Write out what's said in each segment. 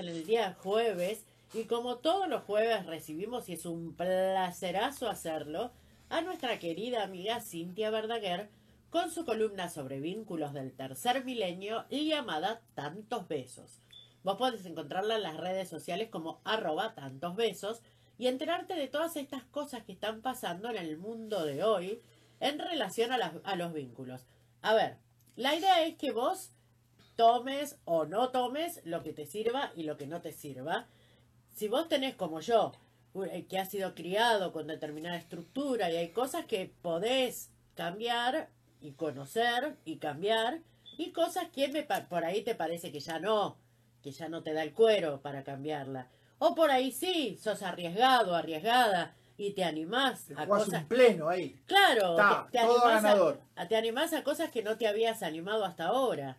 en el día jueves y como todos los jueves recibimos y es un placerazo hacerlo a nuestra querida amiga Cintia Verdaguer con su columna sobre vínculos del tercer milenio llamada Tantos Besos. Vos podés encontrarla en las redes sociales como arroba tantos besos y enterarte de todas estas cosas que están pasando en el mundo de hoy en relación a los vínculos. A ver, la idea es que vos tomes o no tomes lo que te sirva y lo que no te sirva. Si vos tenés como yo, eh, que has sido criado con determinada estructura y hay cosas que podés cambiar y conocer y cambiar y cosas que me, por ahí te parece que ya no, que ya no te da el cuero para cambiarla. O por ahí sí, sos arriesgado, arriesgada y te animás a cosas. pleno ahí. Claro, te, animás A, te animás a cosas que no te habías animado hasta ahora.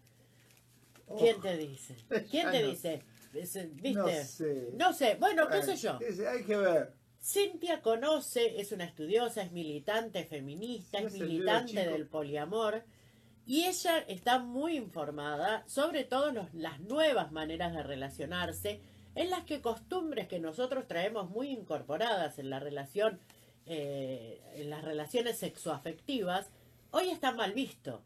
¿Quién te dice? ¿Quién te dice? ¿Viste? No sé. No sé. Bueno, qué sé yo. Hay que ver. Cintia conoce, es una estudiosa, es militante feminista, es militante del poliamor y ella está muy informada sobre todas las nuevas maneras de relacionarse en las que costumbres que nosotros traemos muy incorporadas en la relación, eh, en las relaciones sexoafectivas, hoy están mal visto.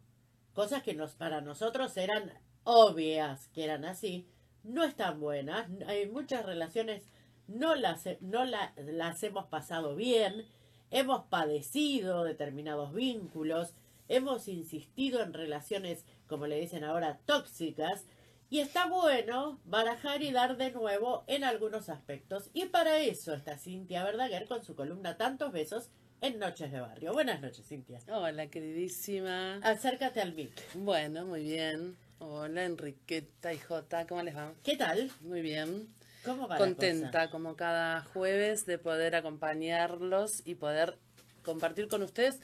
Cosas que nos, para nosotros eran obvias que eran así, no están buenas. Hay muchas relaciones no las, no las hemos pasado bien, hemos padecido determinados vínculos, hemos insistido en relaciones, como le dicen ahora, tóxicas, y está bueno barajar y dar de nuevo en algunos aspectos. Y para eso está Cintia Verdaguer con su columna Tantos Besos en Noches de Barrio. Buenas noches, Cintia. Hola, queridísima. Acércate al mic. Bueno, muy bien. Hola, Enriqueta y Jota, ¿cómo les va? ¿Qué tal? Muy bien. ¿Cómo va Contenta, como cada jueves, de poder acompañarlos y poder compartir con ustedes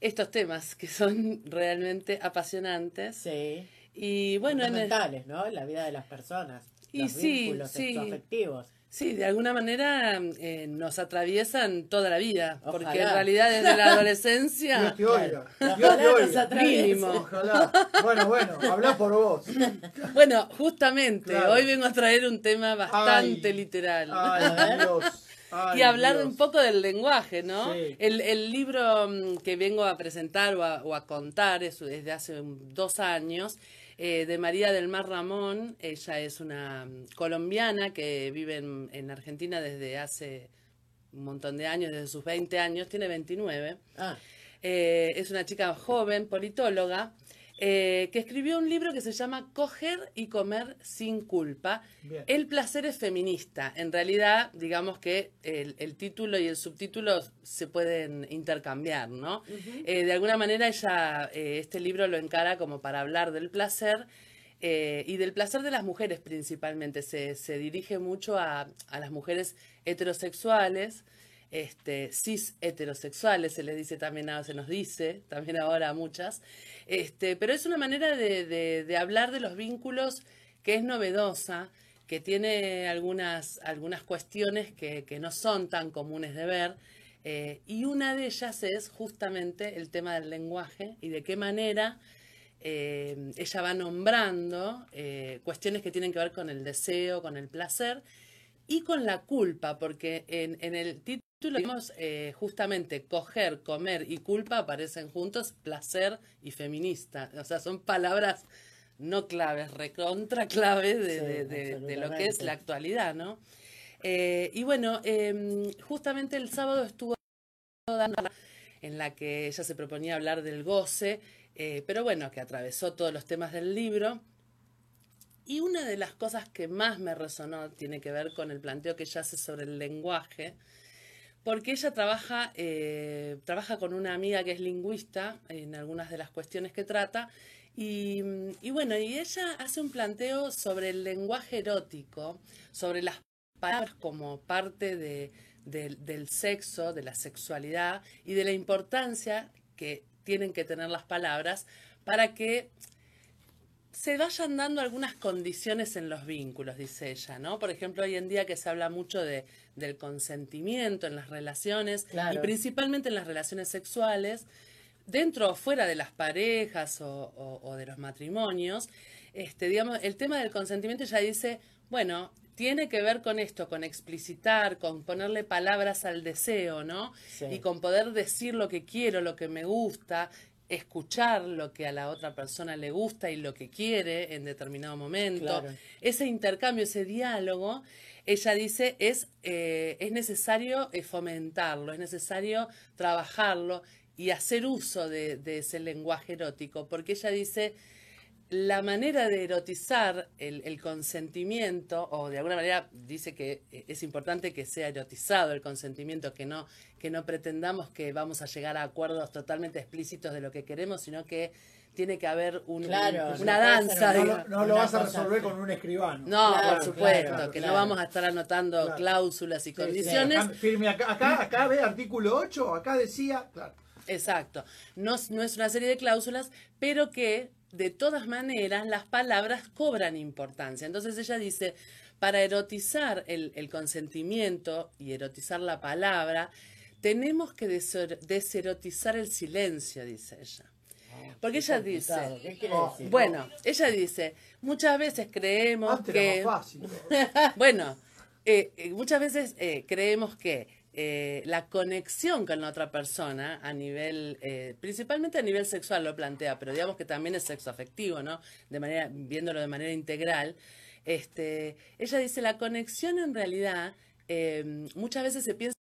estos temas que son realmente apasionantes. Sí. Y bueno, fundamentales, ¿no? En la vida de las personas. Y los sí, vínculos sí. Sí, de alguna manera eh, nos atraviesan toda la vida, porque en realidad desde la adolescencia... Dios te oiga, Dios te Mínimo. Ojalá. Bueno, bueno, habla por vos. Bueno, justamente, hoy vengo a traer un tema bastante literal. Ay, Dios. y hablar un poco del lenguaje, ¿no? El, el, libro mm, que vengo a presentar o a, o a contar es desde hace dos años eh, de María del Mar Ramón. Ella es una mm, colombiana que vive en, Argentina desde hace un montón de años, desde sus 20 años, tiene 29. Ah. Eh, es una chica joven, politóloga, eh, que escribió un libro que se llama Coger y comer sin culpa. El placer es feminista. En realidad, digamos que el, título y el subtítulo se pueden intercambiar, ¿no? Eh, de alguna manera ella eh, este libro lo encara como para hablar del placer. y del placer de las mujeres principalmente. Se, se dirige mucho a, a las mujeres heterosexuales, este, cis heterosexuales, se les dice también, se nos dice también ahora a muchas, este, pero es una manera de, hablar de los vínculos que es novedosa, que tiene algunas, algunas cuestiones que, no son tan comunes de ver, eh, y una de ellas es justamente el tema del lenguaje y de qué manera eh, ella va nombrando eh, cuestiones que tienen que ver con el deseo, con el placer y con la culpa, porque en, en el título Vimos eh, justamente coger, comer y culpa aparecen juntos, placer y feminista. O sea, son palabras no claves, recontra claves de, lo que es la actualidad, ¿no? Eh, y bueno, em, justamente el sábado estuvo en la que ella se proponía hablar del goce, eh, pero bueno, que atravesó todos los temas del libro. Y una de las cosas que más me resonó tiene que ver con el planteo que ella hace sobre el lenguaje, porque ella trabaja, eh, trabaja con una amiga que es lingüista en algunas de las cuestiones que trata. Y, bueno, y ella hace un planteo sobre el lenguaje erótico, sobre las palabras como parte del sexo, de la sexualidad y de la importancia que tienen que tener las palabras para que se vayan dando algunas condiciones en los vínculos, dice ella, ¿no? Por ejemplo, hoy en día que se habla mucho de, del consentimiento en las relaciones y principalmente en las relaciones sexuales, dentro o fuera de las parejas o, de los matrimonios, este, digamos, el tema del consentimiento ya dice, Bueno, tiene que ver con esto, con explicitar, con ponerle palabras al deseo, ¿no? Y con poder decir lo que quiero, lo que me gusta, escuchar lo que a la otra persona le gusta y lo que quiere en determinado momento. Ese intercambio, ese diálogo, ella dice, es, eh, es necesario eh, fomentarlo, es necesario trabajarlo y hacer uso de, de ese lenguaje erótico, porque ella dice, la manera de erotizar el, consentimiento, o de alguna manera dice que es importante que sea erotizado el consentimiento, que no, que no pretendamos que vamos a llegar a acuerdos totalmente explícitos de lo que queremos, sino que tiene que haber una danza. No, lo, vas a resolver con un escribano. No, por supuesto, que no vamos a estar anotando cláusulas y condiciones. firme acá, acá, acá ve artículo 8, acá decía, Exacto. No, no es una serie de cláusulas, pero que de todas maneras las palabras cobran importancia. Entonces ella dice, para erotizar el, consentimiento y erotizar la palabra, tenemos que deserotizar el silencio, dice ella. Ah, Porque ella dice, bueno, ella dice, muchas veces creemos que, bueno, eh, eh, muchas veces eh, creemos que eh, la conexión con la otra persona a nivel, eh, principalmente a nivel sexual lo plantea, pero digamos que también es sexo afectivo, ¿no? De manera, viéndolo de manera integral. Este, ella dice, la conexión en realidad eh, muchas veces se piensa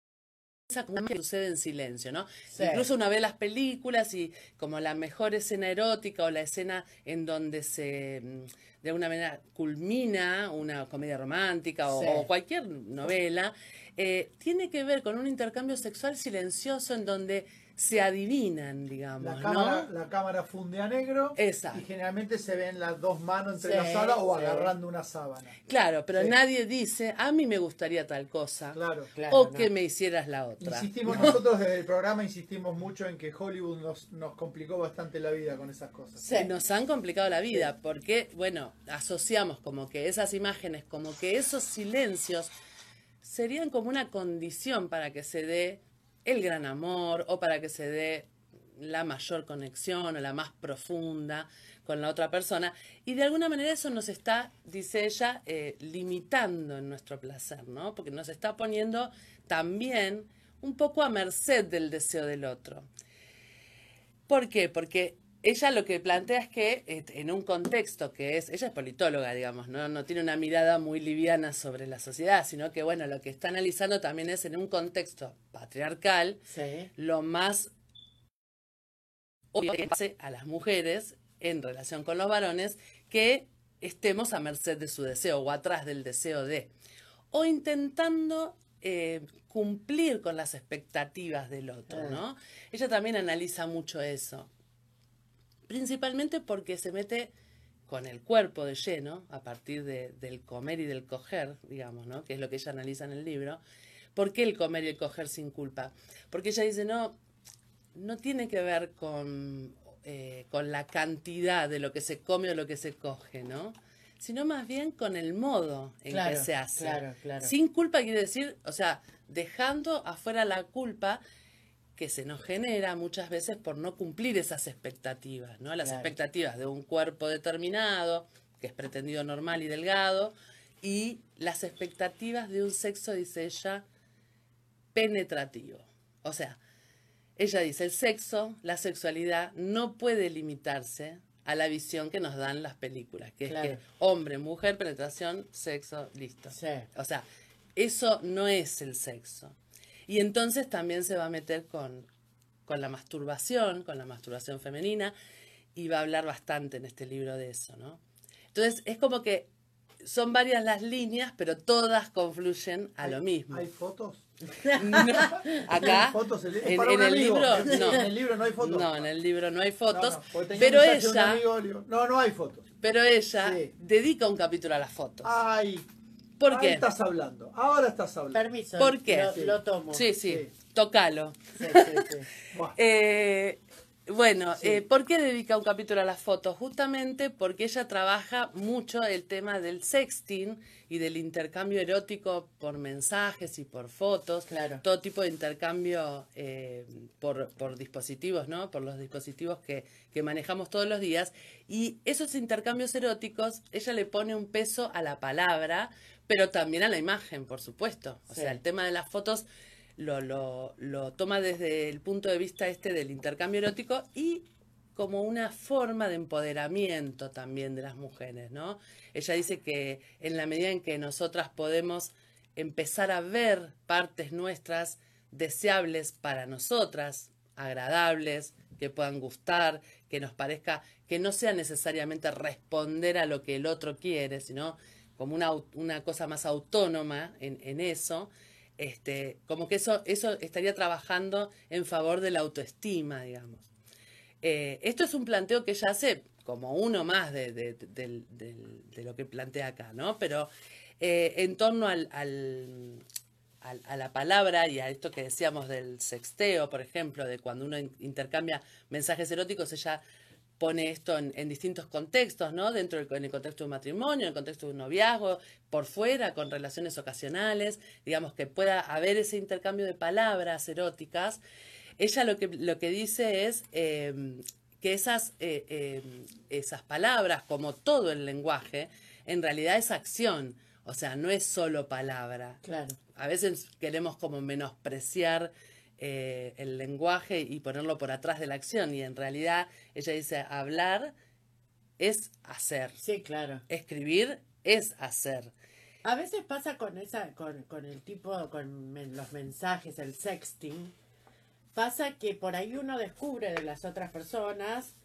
como que sucede en silencio, ¿no? Incluso uno ve las películas y como la mejor escena erótica o la escena en donde se mm, de alguna manera culmina una comedia romántica o cualquier novela, eh, tiene que ver con un intercambio sexual silencioso en donde se adivinan, digamos. La cámara, la cámara funde a negro y generalmente se ven las dos manos entrelazadas o agarrando una sábana. Claro, pero nadie dice, a mí me gustaría tal cosa claro, o que me hicieras la otra. Insistimos nosotros desde el programa, insistimos mucho en que Hollywood nos, nos complicó bastante la vida con esas cosas. Sí, nos han complicado la vida porque, bueno, asociamos como que esas imágenes, como que esos silencios serían como una condición para que se dé el gran amor o para que se dé la mayor conexión o la más profunda con la otra persona. Y de alguna manera eso nos está, dice ella, eh, limitando en nuestro placer, ¿no? Porque nos está poniendo también un poco a merced del deseo del otro. ¿Por qué? Porque ella lo que plantea es que en un contexto que es, ella es politóloga, digamos, ¿no? no tiene una mirada muy liviana sobre la sociedad, sino que, bueno, lo que está analizando también es en un contexto patriarcal, lo más obvio que pase a las mujeres en relación con los varones, que estemos a merced de su deseo o atrás del deseo de, o intentando eh, cumplir con las expectativas del otro, ¿no? Ella también analiza mucho eso principalmente porque se mete con el cuerpo de lleno, a partir del comer y del coger, digamos, ¿no? que es lo que ella analiza en el libro. ¿Por qué el comer y el coger sin culpa? Porque ella dice, no, no tiene que ver con, eh, con la cantidad de lo que se come o lo que se coge, ¿no? Sino más bien con el modo en que se hace. Sin culpa quiere decir, o sea, dejando afuera la culpa que se nos genera muchas veces por no cumplir esas expectativas, ¿no? Las expectativas de un cuerpo determinado, que es pretendido normal y delgado, y las expectativas de un sexo, dice ella, penetrativo. O sea, ella dice, el sexo, la sexualidad, no puede limitarse a la visión que nos dan las películas, que es que hombre, mujer, penetración, sexo, listo. O sea, eso no es el sexo. Y entonces también se va a meter con, con la masturbación, con la masturbación femenina, y va a hablar bastante en este libro de eso, ¿no? Entonces es como que son varias las líneas, pero todas confluyen a lo mismo. ¿Hay fotos? acá fotos en, el libro no. en el libro no hay fotos no en el libro no hay fotos pero ella no no hay fotos pero ella dedica un capítulo a las fotos ay ¿Por Ahí qué? estás hablando. Ahora estás hablando. Permiso. ¿Por qué? Lo, tomo. Sí, sí. Tócalo. Sí, sí, eh, Bueno, eh, ¿por qué dedica un capítulo a las fotos? Justamente porque ella trabaja mucho el tema del sexting y del intercambio erótico por mensajes y por fotos. Claro. Todo tipo de intercambio eh, por, por, dispositivos, ¿no? Por los dispositivos que, que manejamos todos los días. Y esos intercambios eróticos, ella le pone un peso a la palabra, pero también a la imagen, por supuesto. O sea, el tema de las fotos lo, lo, lo toma desde el punto de vista este del intercambio erótico y como una forma de empoderamiento también de las mujeres, ¿no? Ella dice que en la medida en que nosotras podemos empezar a ver partes nuestras deseables para nosotras, agradables, que puedan gustar, que nos parezca, que no sea necesariamente responder a lo que el otro quiere, sino como una, una cosa más autónoma en, en eso, este, como que eso, eso estaría trabajando en favor de la autoestima, digamos. Eh, esto es un planteo que ella hace como uno más de, de, lo que plantea acá, ¿no? Pero eh, en torno al, al, a la palabra y a esto que decíamos del sexteo, por ejemplo, de cuando uno intercambia mensajes eróticos, ella pone esto en, distintos contextos, ¿no? Dentro del en el contexto de un matrimonio, en el contexto de un noviazgo, por fuera, con relaciones ocasionales, digamos que pueda haber ese intercambio de palabras eróticas. Ella lo que, lo que dice es em, que esas, eh, em, esas palabras, como todo el lenguaje, en realidad es acción, o sea, no es solo palabra. Claro. A veces queremos como menospreciar eh, el lenguaje y ponerlo por atrás de la acción. Y en realidad ella dice, hablar es hacer. Sí, claro. Escribir es hacer. A veces pasa con esa, con, con el tipo, con los mensajes, el sexting, pasa que por ahí uno descubre de las otras personas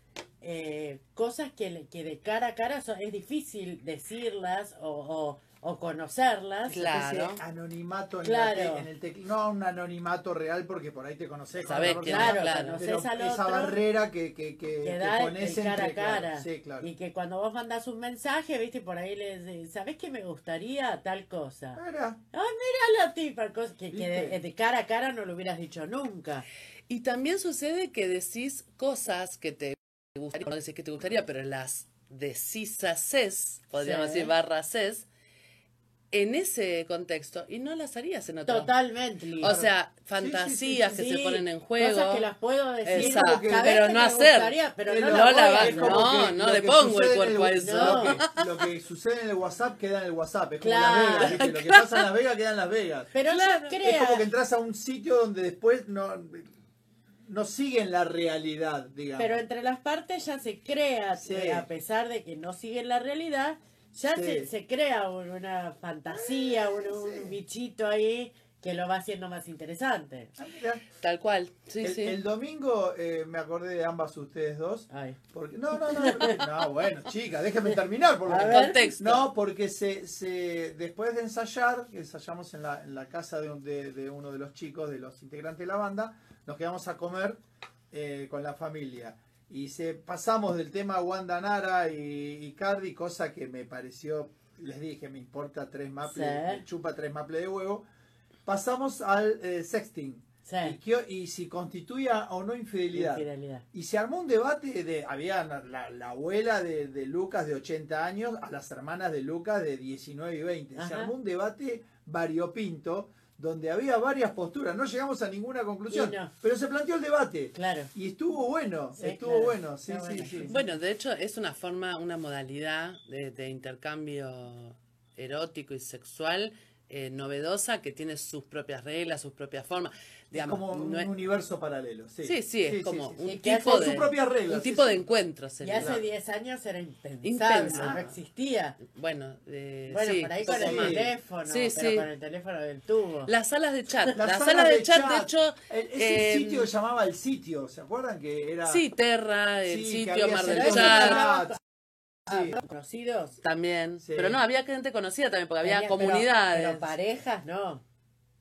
eh, cosas que, que de cara a cara es difícil decirlas o o conocerlas. Claro. anonimato en, el teclado. No un anonimato real porque por ahí te conoces. Sabes, claro, claro. esa barrera que, que, que, que da pones cara a cara. Sí, claro. Y que cuando vos mandás un mensaje, viste, por ahí les ¿sabés que me gustaría tal cosa? Mira. Ah, mira la tipa, que, que de, cara a cara no lo hubieras dicho nunca. Y también sucede que decís cosas que te gustaría, no decís que te gustaría, pero las decís haces, podríamos decir barra haces, en ese contexto y no las harías en otro. Totalmente. O sea, fantasías que se ponen en juego. Cosas que las puedo decir. Exacto. pero no hacer. pero no, no, la no, no le pongo el cuerpo a eso. Lo que, sucede en el WhatsApp queda en el WhatsApp. Es como Las Vegas. Lo que pasa en Las Vegas queda en Las Vegas. Pero claro, Es como que entras a un sitio donde después no no siguen la realidad, digamos. Pero entre las partes ya se crea, a pesar de que no siguen la realidad, ya se, se, crea una fantasía, un, bichito ahí que lo va haciendo más interesante. Ah, Tal cual, sí, el, sí. El domingo eh, me acordé de ambas ustedes dos. Porque, no, no, no, no, bueno, chica, déjame terminar por lo contexto. No, porque se, se, después de ensayar, que ensayamos en la, en la casa de, de, de, uno de los chicos, de los integrantes de la banda, nos quedamos a comer eh, con la familia y se pasamos del tema Wanda Nara y, Cardi, cosa que me pareció, les dije, me importa tres maples, me chupa tres maples de huevo. Pasamos al eh, sexting. Y, si constituía o no infidelidad. Y se armó un debate de, había la, abuela de, Lucas de 80 años a las hermanas de Lucas de 19 y 20. Se armó un debate variopinto donde había varias posturas. No llegamos a ninguna conclusión, pero se planteó el debate. Claro. Y estuvo bueno, estuvo bueno. Sí, sí, sí, Bueno, de hecho es una forma, una modalidad de intercambio erótico y sexual eh, novedosa que tiene sus propias reglas, sus propias formas. Digamos, como un universo paralelo. Sí, sí, sí es como un tipo de, reglas, un tipo de encuentro. Y hace 10 años era impensable, no existía. Bueno, eh, bueno por ahí con el teléfono, pero con el teléfono del tubo. Las salas de chat. Las, salas, de, chat, de hecho... ese em, sitio llamaba El Sitio, ¿se acuerdan que era...? Sí, Terra, El Sitio, Mar del Chat. Ah, conocidos. También. Pero no, había gente conocida también, porque había comunidades. Pero, parejas, no.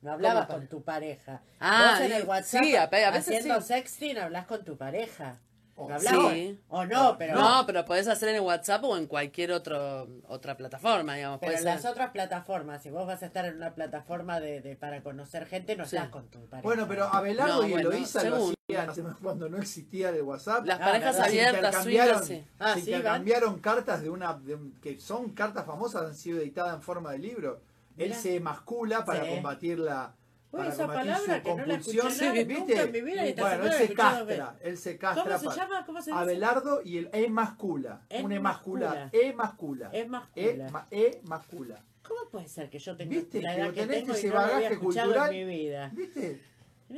No hablabas con tu pareja. Ah, Vos en el WhatsApp, sí, a, veces haciendo sexting, hablas con tu pareja. O no, pero. No, pero podés hacer en WhatsApp o en cualquier otro, otra plataforma, digamos. Pero en las otras plataformas, si vos vas a estar en una plataforma de, de para conocer gente, no estás con tu pareja. Bueno, pero Abelardo y Eloisa lo hacían cuando no existía el WhatsApp. Las parejas abiertas, se intercambiaron, ah, se intercambiaron cartas de una. que son cartas famosas, han sido editadas en forma de libro. Él se mascula para combatir la Uy, esa palabra que no la escuché ¿viste? en mi vida. bueno, él se castra, él se castra. ¿Cómo se llama? ¿Cómo se dice? Abelardo y el E mascula. un E mascula. E mascula. E mascula. E, mascula. ¿Cómo puede ser que yo tenga ¿Viste? la edad que, que tengo ese y no bagaje cultural en mi vida? ¿Viste?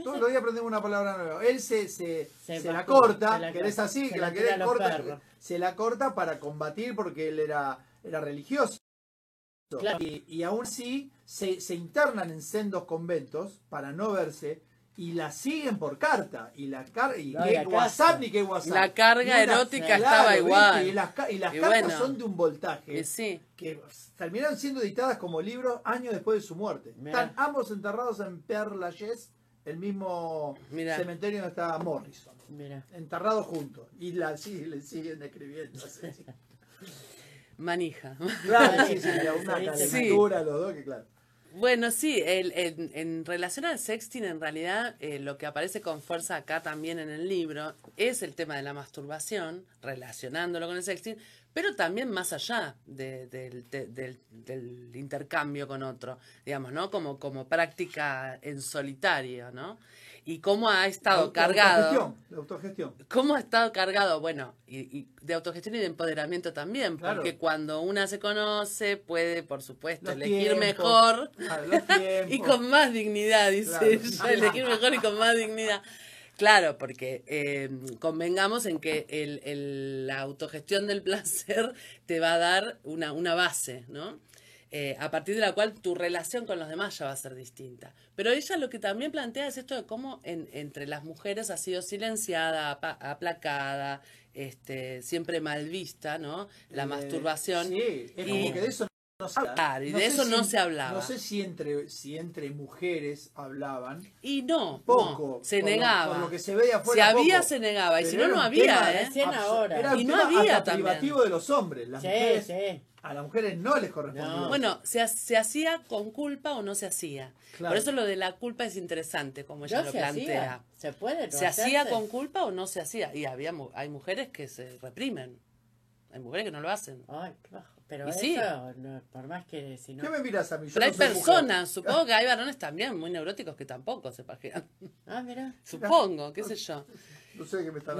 Todos los días aprendemos una palabra nueva. Él se, se, se, la corta, que es así, que la querés corta, se la corta para combatir porque él era, era religioso. Y, aún así se, internan en sendos conventos para no verse y la siguen por carta. Y la y WhatsApp ni que WhatsApp. La carga erótica estaba igual. Y las, cartas son de un voltaje que terminaron siendo editadas como libros años después de su muerte. Están ambos enterrados en Père Lachaise, el mismo cementerio donde está Morrison. Enterrados juntos. Y la, sí, le siguen escribiendo. manija. Claro, sí, sí, una calentura, los dos, que claro. Bueno, sí, el, en relación al sexting, en realidad eh, lo que aparece con fuerza acá también en el libro es el tema de la masturbación, relacionándolo con el sexting, pero también más allá del, del, intercambio con otro, digamos, ¿no? Como, como práctica en solitario, ¿no? y cómo ha estado cargado. De autogestión. ¿Cómo ha estado cargado? Bueno, y, de autogestión y de empoderamiento también, porque cuando una se conoce puede, por supuesto, elegir mejor y con más dignidad, dice elegir mejor y con más dignidad. Claro, porque eh, convengamos en que el, la autogestión del placer te va a dar una, una base, ¿no? Eh, a partir de la cual tu relación con los demás ya va a ser distinta. Pero ella lo que también plantea es esto de cómo entre las mujeres ha sido silenciada, aplacada, este, siempre mal vista, ¿no? La eh, masturbación. Sí, es como que de eso no se habla. y de eso no se hablaba. No sé si entre, si entre mujeres hablaban. Y no, poco. se negaba. Por lo que se veía afuera. Si había, se negaba. Y si no, no había, ¿eh? Ahora. Era y no había también. privativo de los hombres. Las mujeres, sí a las mujeres no les correspondía. Bueno, se, se, hacía con culpa o no se hacía. Por eso lo de la culpa es interesante, como ella lo plantea. Se puede. ¿Se hacía con culpa o no se hacía? Y había hay mujeres que se reprimen. Hay mujeres que no lo hacen. Ay, pero eso, por más que si no... ¿Qué me miras a mí? pero hay personas, supongo que hay varones también muy neuróticos que tampoco se pajean. Ah, mira. Supongo, qué sé yo.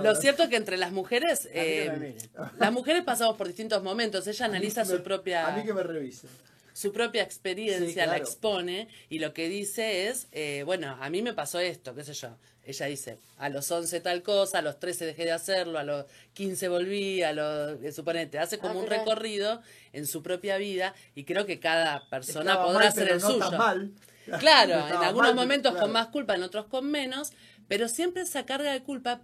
Lo cierto es que entre las mujeres, eh, las mujeres pasamos por distintos momentos. Ella analiza su propia. A mí que me revise. Su propia experiencia la expone y lo que dice es, eh, bueno, a mí me pasó esto, qué sé yo. Ella dice, a los 11 tal cosa, a los 13 dejé de hacerlo, a los 15 volví, a los... Eh, suponete, hace como ah, un recorrido en su propia vida y creo que cada persona podrá hacer el suyo. Claro, en algunos momentos con más culpa, en otros con menos, pero siempre esa carga de culpa,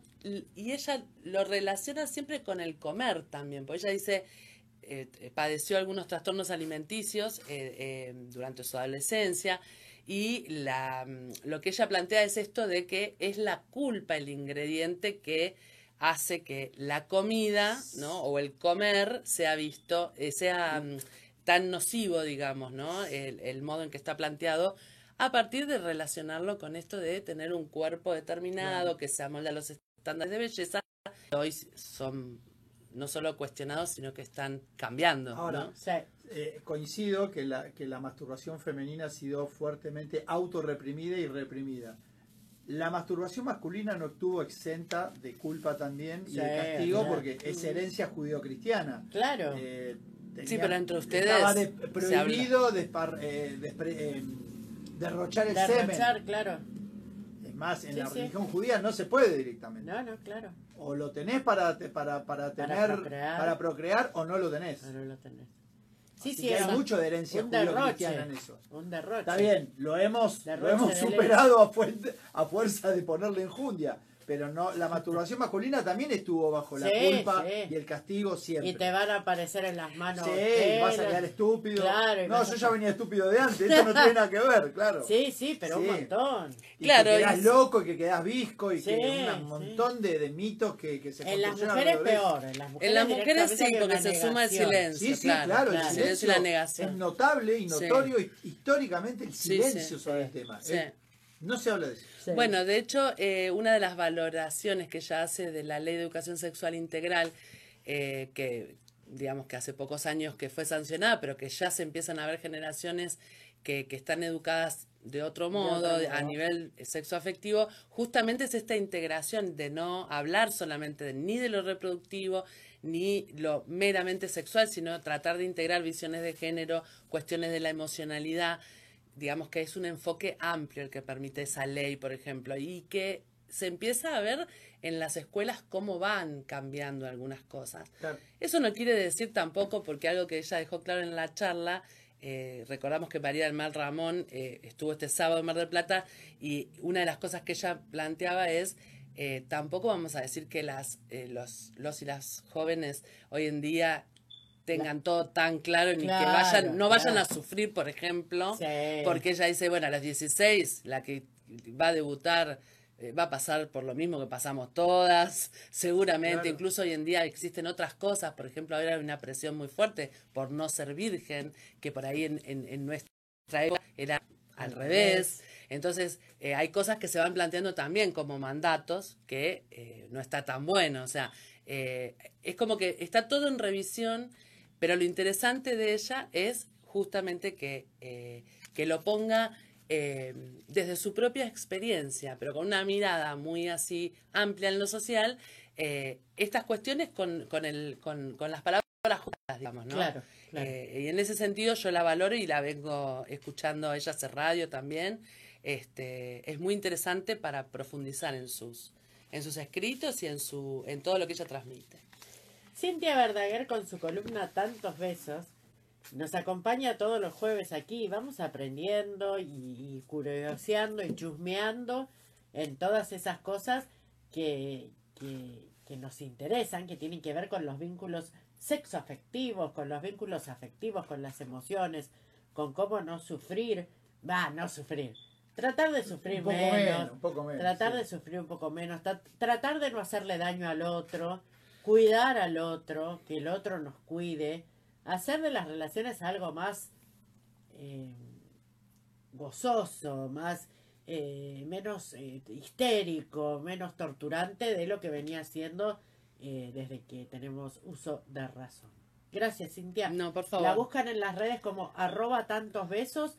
y ella lo relaciona siempre con el comer también, porque ella dice, eh, eh, padeció algunos trastornos alimenticios eh, durante su adolescencia, y la, mm, lo que ella plantea es esto de que es la culpa el ingrediente que hace que la comida, ¿no? O el comer sea visto, sea mm, tan nocivo, digamos, ¿no? El, el modo en que está planteado a partir de relacionarlo con esto de tener un cuerpo determinado que se amolda a los estándares de belleza. Hoy son no solo cuestionados, sino que están cambiando. Ahora, eh, coincido que la, que la masturbación femenina ha sido fuertemente autorreprimida y reprimida. La masturbación masculina no estuvo exenta de culpa también y de castigo porque es herencia judio-cristiana. Claro. Eh, sí, pero entre ustedes. Estaba prohibido de, eh, derrochar el derrochar, semen. claro. Es más, en la religión judía no se puede directamente. No, no, claro. O lo tenés para, para, para tener, para procrear. o no lo tenés. No lo tenés. Sí, sí, hay mucho de herencia judío-cristiana en eso. Un derroche. Está bien, lo hemos, lo hemos superado a, a fuerza de ponerle enjundia. Pero no la masturbación masculina también estuvo bajo la culpa y el castigo siempre. Y te van a aparecer en las manos. Sí, vas a quedar estúpido. no, yo ya venía estúpido de antes, esto no tiene nada que ver, claro. Sí, sí, pero un montón. Y claro, que quedás loco y que quedás visco y que un montón de, de, mitos que, que se En las mujeres peor, en las mujeres, en las mujeres sí, porque se suma el silencio. Sí, sí, claro, el silencio, la negación. es notable y notorio históricamente el silencio sobre el tema. ¿eh? No se habla de eso. Bueno, de hecho, eh, una de las valoraciones que ella hace de la Ley de Educación Sexual Integral, eh, que digamos que hace pocos años que fue sancionada, pero que ya se empiezan a ver generaciones que, que están educadas de otro modo, a nivel sexoafectivo, justamente es esta integración de no hablar solamente ni de lo reproductivo, ni lo meramente sexual, sino tratar de integrar visiones de género, cuestiones de la emocionalidad, digamos que es un enfoque amplio el que permite esa ley, por ejemplo, y que se empieza a ver en las escuelas cómo van cambiando algunas cosas. Eso no quiere decir tampoco, porque algo que ella dejó claro en la charla, eh, recordamos que María del Mar Ramón eh, estuvo este sábado en Mar del Plata y una de las cosas que ella planteaba es eh, tampoco vamos a decir que las, los, los y las jóvenes hoy en día tengan todo tan claro ni que vayan, no vayan a sufrir, por ejemplo, porque ella dice, bueno, a las 16, la que va a debutar eh, va a pasar por lo mismo que pasamos todas, seguramente, incluso hoy en día existen otras cosas, por ejemplo, ahora hay una presión muy fuerte por no ser virgen, que por ahí en, en, nuestra época era al revés. Entonces, eh, hay cosas que se van planteando también como mandatos que eh, no está tan bueno. O sea, es como que está todo en revisión pero lo interesante de ella es justamente que, eh, que lo ponga eh, desde su propia experiencia, pero con una mirada muy así amplia en lo social, eh, estas cuestiones con, con, el, con, con las palabras justas, digamos, ¿no? Claro, y en ese sentido yo la valoro y la vengo escuchando, ella hace radio también. Este, es muy interesante para profundizar en sus, en sus escritos y en, su, en todo lo que ella transmite. Cintia Verdaguer con su columna Tantos Besos nos acompaña todos los jueves aquí. Vamos aprendiendo y, curioseando y chusmeando en todas esas cosas que, que, nos interesan, que tienen que ver con los vínculos sexoafectivos, con los vínculos afectivos, con las emociones, con cómo no sufrir, va, no sufrir, tratar de sufrir menos, tratar de sufrir un poco menos, tratar de no hacerle daño al otro, cuidar al otro, que el otro nos cuide, hacer de las relaciones algo más eh, gozoso, más eh, menos eh, histérico, menos torturante de lo que venía siendo desde que tenemos uso de razón. Gracias, Cintia. No, por favor. La buscan en las redes como arroba tantos besos